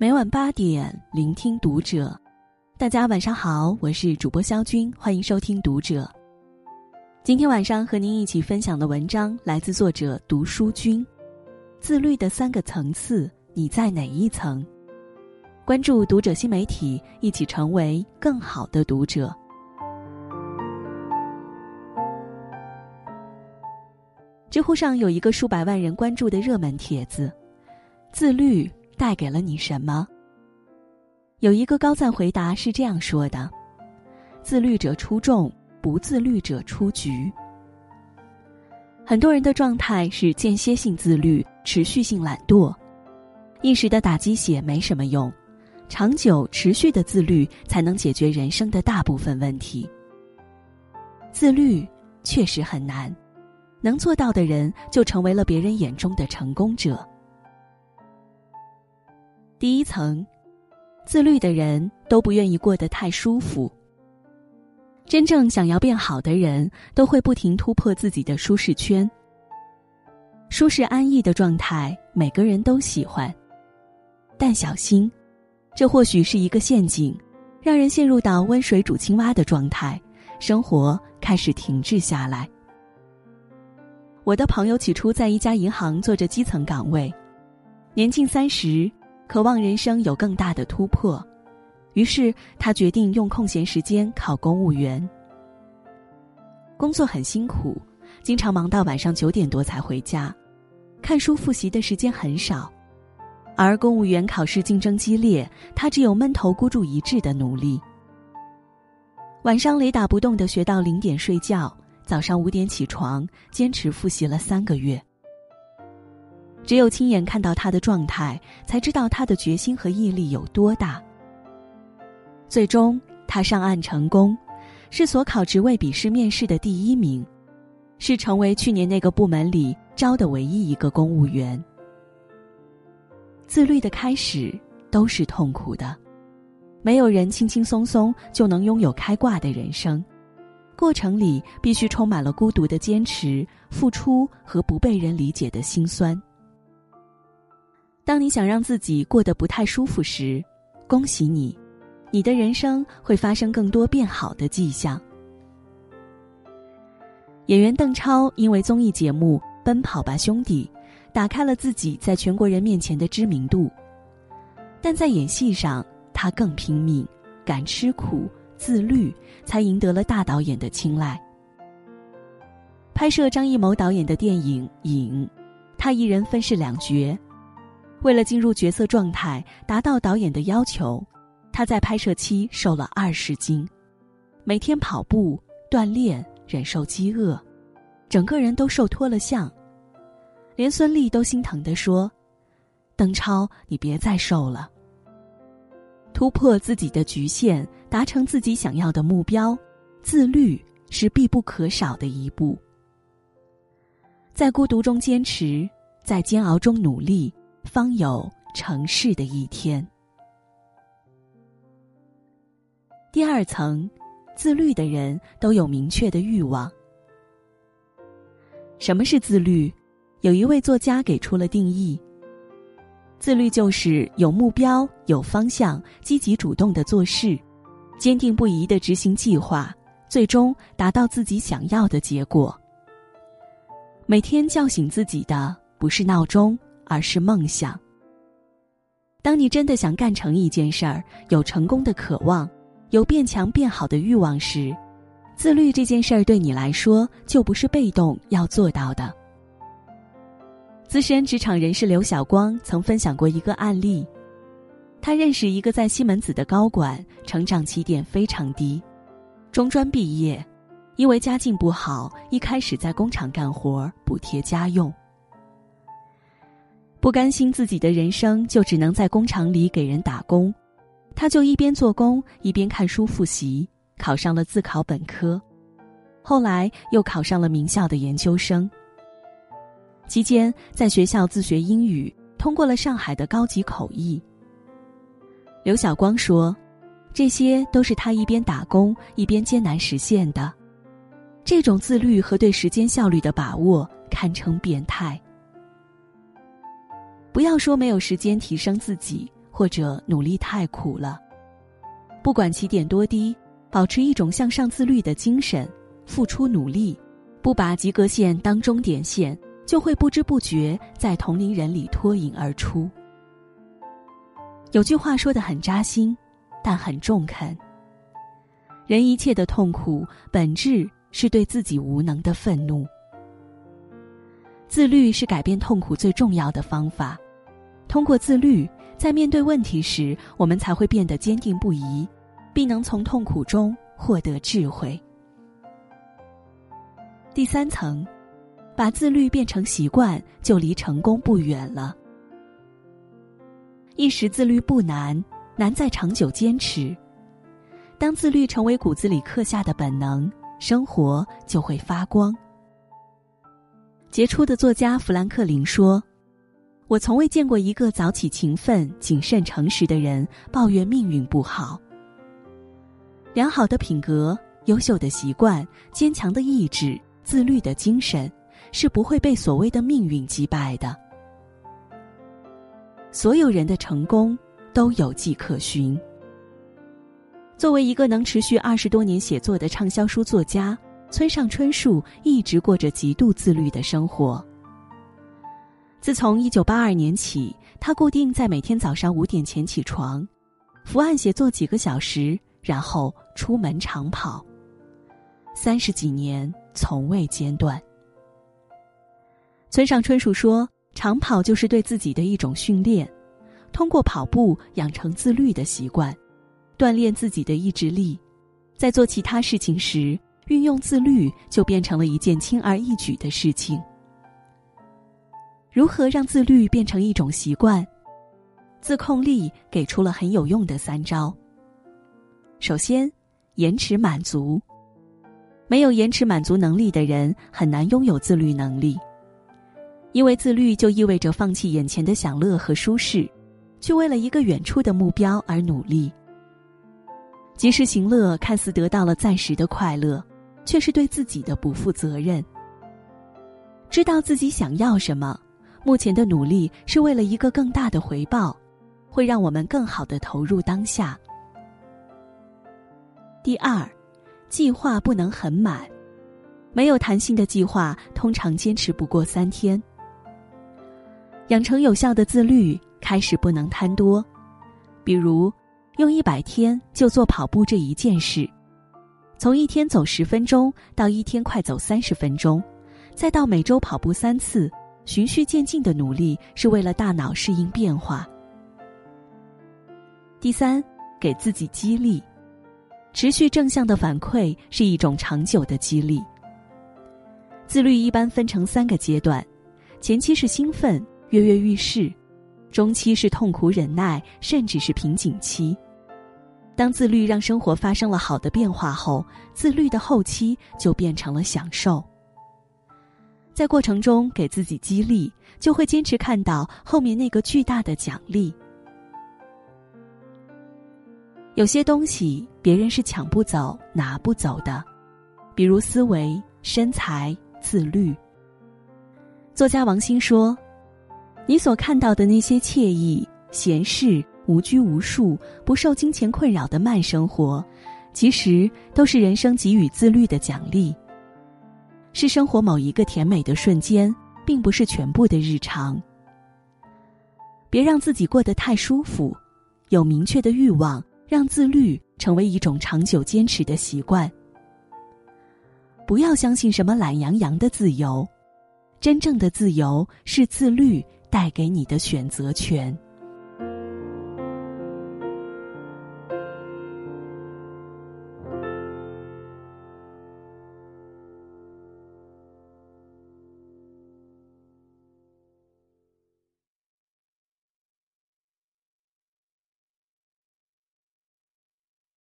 每晚八点，聆听读者。大家晚上好，我是主播肖军，欢迎收听读者。今天晚上和您一起分享的文章来自作者读书君。自律的三个层次，你在哪一层？关注读者新媒体，一起成为更好的读者。知乎上有一个数百万人关注的热门帖子：自律带给了你什么？有一个高赞回答是这样说的：自律者出众。不自律者出局。很多人的状态是间歇性自律、持续性懒惰，一时的打鸡血没什么用，长久持续的自律才能解决人生的大部分问题。自律确实很难，能做到的人就成为了别人眼中的成功者。第一层，自律的人都不愿意过得太舒服。真正想要变好的人，都会不停突破自己的舒适圈。舒适安逸的状态，每个人都喜欢，但小心，这或许是一个陷阱，让人陷入到温水煮青蛙的状态，生活开始停滞下来。我的朋友起初在一家银行做着基层岗位，年近三十，渴望人生有更大的突破。于是他决定用空闲时间考公务员。工作很辛苦，经常忙到晚上九点多才回家，看书复习的时间很少。而公务员考试竞争激烈，他只有闷头孤注一掷的努力。晚上雷打不动的学到零点睡觉，早上五点起床，坚持复习了三个月。只有亲眼看到他的状态，才知道他的决心和毅力有多大。最终，他上岸成功，是所考职位笔试面试的第一名，是成为去年那个部门里招的唯一一个公务员。自律的开始都是痛苦的，没有人轻轻松松就能拥有开挂的人生，过程里必须充满了孤独的坚持、付出和不被人理解的辛酸。当你想让自己过得不太舒服时，恭喜你。你的人生会发生更多变好的迹象。演员邓超因为综艺节目《奔跑吧兄弟》，打开了自己在全国人面前的知名度。但在演戏上，他更拼命，敢吃苦，自律，才赢得了大导演的青睐。拍摄张艺谋导演的电影《影》，他一人分饰两角，为了进入角色状态，达到导演的要求。他在拍摄期瘦了二十斤，每天跑步锻炼，忍受饥饿，整个人都瘦脱了相。连孙俪都心疼地说：“邓超，你别再瘦了。”突破自己的局限，达成自己想要的目标，自律是必不可少的一步。在孤独中坚持，在煎熬中努力，方有成事的一天。第二层，自律的人都有明确的欲望。什么是自律？有一位作家给出了定义：自律就是有目标、有方向、积极主动的做事，坚定不移的执行计划，最终达到自己想要的结果。每天叫醒自己的不是闹钟，而是梦想。当你真的想干成一件事儿，有成功的渴望。有变强变好的欲望时，自律这件事儿对你来说就不是被动要做到的。资深职场人士刘晓光曾分享过一个案例，他认识一个在西门子的高管，成长起点非常低，中专毕业，因为家境不好，一开始在工厂干活补贴家用，不甘心自己的人生就只能在工厂里给人打工。他就一边做工一边看书复习，考上了自考本科，后来又考上了名校的研究生。期间在学校自学英语，通过了上海的高级口译。刘晓光说：“这些都是他一边打工一边艰难实现的，这种自律和对时间效率的把握堪称变态。”不要说没有时间提升自己。或者努力太苦了。不管起点多低，保持一种向上自律的精神，付出努力，不把及格线当终点线，就会不知不觉在同龄人里脱颖而出。有句话说的很扎心，但很中肯。人一切的痛苦，本质是对自己无能的愤怒。自律是改变痛苦最重要的方法。通过自律，在面对问题时，我们才会变得坚定不移，并能从痛苦中获得智慧。第三层，把自律变成习惯，就离成功不远了。一时自律不难，难在长久坚持。当自律成为骨子里刻下的本能，生活就会发光。杰出的作家富兰克林说：“我从未见过一个早起、勤奋、谨慎、诚实的人抱怨命运不好。良好的品格、优秀的习惯、坚强的意志、自律的精神，是不会被所谓的命运击败的。所有人的成功都有迹可循。作为一个能持续二十多年写作的畅销书作家。”村上春树一直过着极度自律的生活。自从一九八二年起，他固定在每天早上五点前起床，伏案写作几个小时，然后出门长跑。三十几年从未间断。村上春树说：“长跑就是对自己的一种训练，通过跑步养成自律的习惯，锻炼自己的意志力，在做其他事情时。”运用自律就变成了一件轻而易举的事情。如何让自律变成一种习惯？自控力给出了很有用的三招。首先，延迟满足。没有延迟满足能力的人很难拥有自律能力，因为自律就意味着放弃眼前的享乐和舒适，去为了一个远处的目标而努力。及时行乐看似得到了暂时的快乐。却是对自己的不负责任。知道自己想要什么，目前的努力是为了一个更大的回报，会让我们更好的投入当下。第二，计划不能很满，没有弹性的计划通常坚持不过三天。养成有效的自律，开始不能贪多，比如用一百天就做跑步这一件事。从一天走十分钟到一天快走三十分钟，再到每周跑步三次，循序渐进的努力是为了大脑适应变化。第三，给自己激励，持续正向的反馈是一种长久的激励。自律一般分成三个阶段，前期是兴奋、跃跃欲试，中期是痛苦忍耐，甚至是瓶颈期。当自律让生活发生了好的变化后，自律的后期就变成了享受。在过程中给自己激励，就会坚持看到后面那个巨大的奖励。有些东西别人是抢不走、拿不走的，比如思维、身材、自律。作家王鑫说：“你所看到的那些惬意、闲适。”无拘无束、不受金钱困扰的慢生活，其实都是人生给予自律的奖励。是生活某一个甜美的瞬间，并不是全部的日常。别让自己过得太舒服，有明确的欲望，让自律成为一种长久坚持的习惯。不要相信什么懒洋洋的自由，真正的自由是自律带给你的选择权。